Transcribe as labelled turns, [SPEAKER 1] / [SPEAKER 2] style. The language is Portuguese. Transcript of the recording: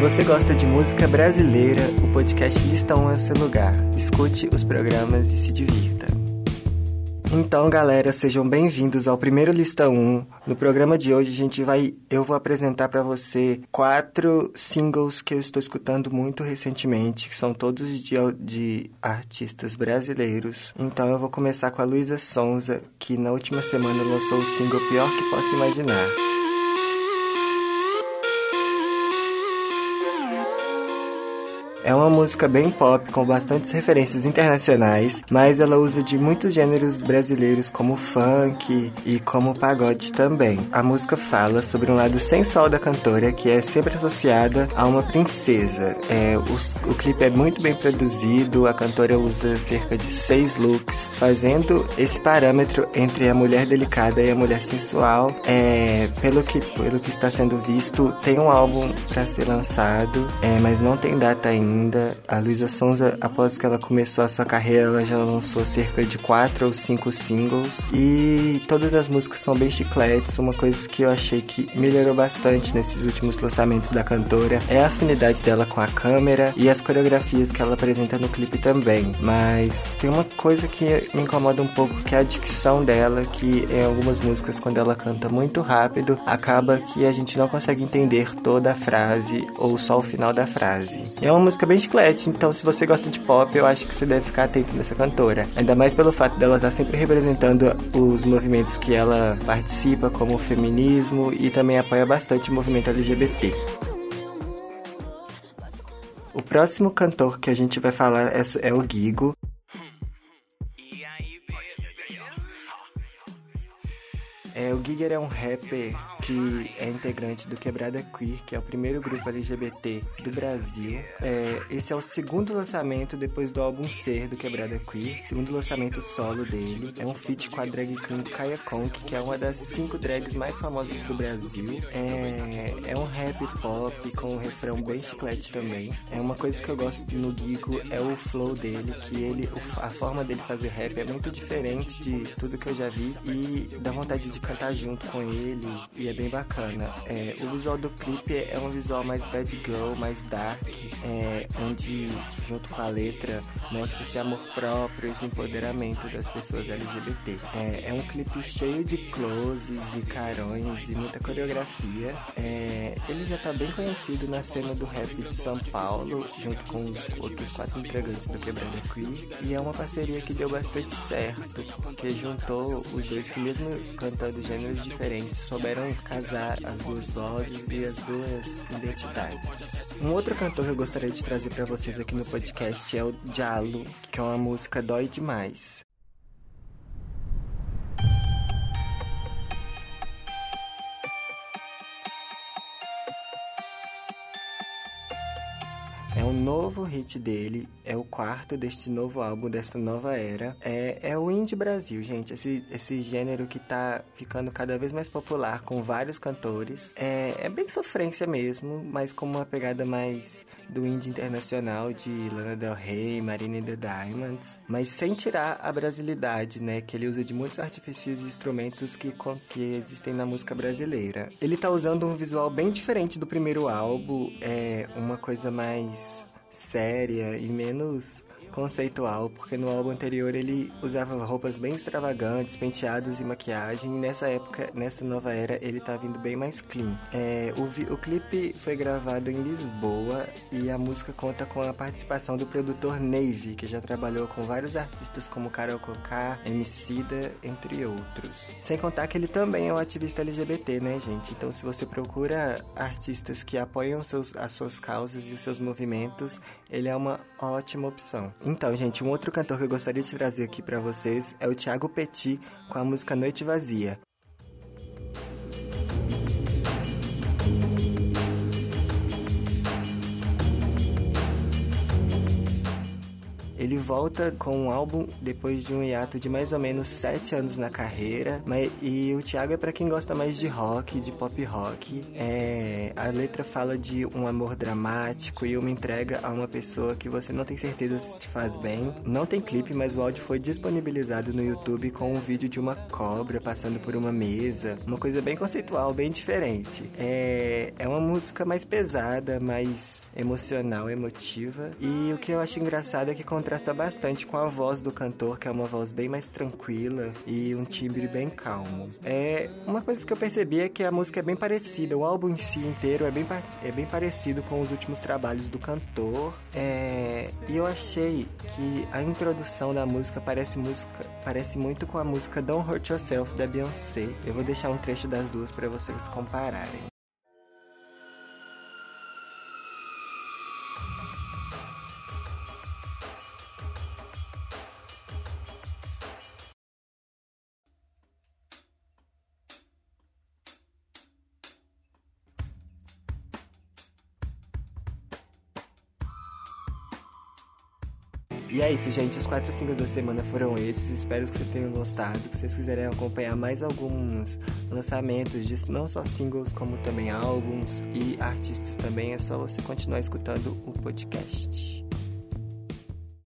[SPEAKER 1] você gosta de música brasileira, o podcast Lista 1 é o seu lugar. Escute os programas e se divirta. Então, galera, sejam bem-vindos ao primeiro Lista 1. No programa de hoje, a gente vai, eu vou apresentar para você quatro singles que eu estou escutando muito recentemente, que são todos de, de artistas brasileiros. Então, eu vou começar com a Luísa Sonza, que na última semana lançou o single Pior que Posso Imaginar. É uma música bem pop, com bastantes referências internacionais, mas ela usa de muitos gêneros brasileiros, como funk e como pagode também. A música fala sobre um lado sensual da cantora, que é sempre associada a uma princesa. É, o, o clipe é muito bem produzido, a cantora usa cerca de seis looks, fazendo esse parâmetro entre a mulher delicada e a mulher sensual. É, pelo, que, pelo que está sendo visto, tem um álbum para ser lançado, é, mas não tem data ainda ainda. A Luísa Sonza, após que ela começou a sua carreira, ela já lançou cerca de quatro ou cinco singles e todas as músicas são bem chicletes. Uma coisa que eu achei que melhorou bastante nesses últimos lançamentos da cantora é a afinidade dela com a câmera e as coreografias que ela apresenta no clipe também. Mas tem uma coisa que me incomoda um pouco, que é a dicção dela, que em algumas músicas, quando ela canta muito rápido, acaba que a gente não consegue entender toda a frase ou só o final da frase. É uma música música bem chiclete, então se você gosta de pop, eu acho que você deve ficar atento nessa cantora. Ainda mais pelo fato dela estar sempre representando os movimentos que ela participa, como o feminismo, e também apoia bastante o movimento LGBT. O próximo cantor que a gente vai falar é, é o Gigo. É, o Giger é um rapper que é integrante do Quebrada Queer, que é o primeiro grupo LGBT do Brasil. É, esse é o segundo lançamento depois do álbum Ser do Quebrada Queer, segundo lançamento solo dele. É um feat com a drag queen Kaya Conk, que é uma das cinco drags mais famosas do Brasil. É, é um rap pop com um refrão bem chiclete também. É uma coisa que eu gosto no Gigo é o flow dele, que ele, a forma dele fazer rap é muito diferente de tudo que eu já vi e dá vontade de cantar junto com ele e é bem bacana. É, o visual do clipe é um visual mais bad girl, mais dark, é, onde junto com a letra mostra esse amor próprio, esse empoderamento das pessoas LGBT. É, é um clipe cheio de closes e carões e muita coreografia. É, ele já está bem conhecido na cena do rap de São Paulo, junto com os outros quatro integrantes do Quebrada Queer, e é uma parceria que deu bastante certo, porque juntou os dois que mesmo cantando gêneros diferentes souberam casar as duas vozes e as duas identidades. Um outro cantor que eu gostaria de trazer para vocês aqui no podcast é o Jalo, que é uma música Dói Demais. É um novo hit dele, é o quarto deste novo álbum, desta nova era. É, é o indie Brasil, gente. Esse, esse gênero que tá ficando cada vez mais popular com vários cantores. É, é bem sofrência mesmo, mas com uma pegada mais do indie internacional de Lana Del Rey, Marina the Diamonds. Mas sem tirar a brasilidade, né? Que ele usa de muitos artifícios e instrumentos que, que existem na música brasileira. Ele tá usando um visual bem diferente do primeiro álbum. É uma coisa mais séria e menos conceitual, porque no álbum anterior ele usava roupas bem extravagantes, penteados e maquiagem, e nessa época, nessa nova era, ele tá vindo bem mais clean. É, o, o clipe foi gravado em Lisboa e a música conta com a participação do produtor Navy, que já trabalhou com vários artistas como Carol Conká, Emicida, entre outros. Sem contar que ele também é um ativista LGBT, né, gente? Então, se você procura artistas que apoiam seus, as suas causas e os seus movimentos, ele é uma ótima opção. Então, gente, um outro cantor que eu gostaria de trazer aqui para vocês é o Thiago Petit com a música Noite Vazia. Ele volta com um álbum depois de um hiato de mais ou menos sete anos na carreira. Mas, e o Thiago é para quem gosta mais de rock, de pop rock. É, a letra fala de um amor dramático e uma entrega a uma pessoa que você não tem certeza se te faz bem. Não tem clipe, mas o áudio foi disponibilizado no YouTube com um vídeo de uma cobra passando por uma mesa. Uma coisa bem conceitual, bem diferente. É, é uma música mais pesada, mais emocional, emotiva. E o que eu acho engraçado é que contrasta bastante com a voz do cantor, que é uma voz bem mais tranquila e um timbre bem calmo. É uma coisa que eu percebi é que a música é bem parecida, o álbum em si inteiro é bem, é bem parecido com os últimos trabalhos do cantor. É, e eu achei que a introdução da música parece música parece muito com a música Don't Hurt Yourself da Beyoncé. Eu vou deixar um trecho das duas para vocês compararem. E é isso, gente. Os quatro singles da semana foram esses. Espero que vocês tenham gostado. Que vocês quiserem acompanhar mais alguns lançamentos disso, não só singles, como também álbuns e artistas também, é só você continuar escutando o podcast.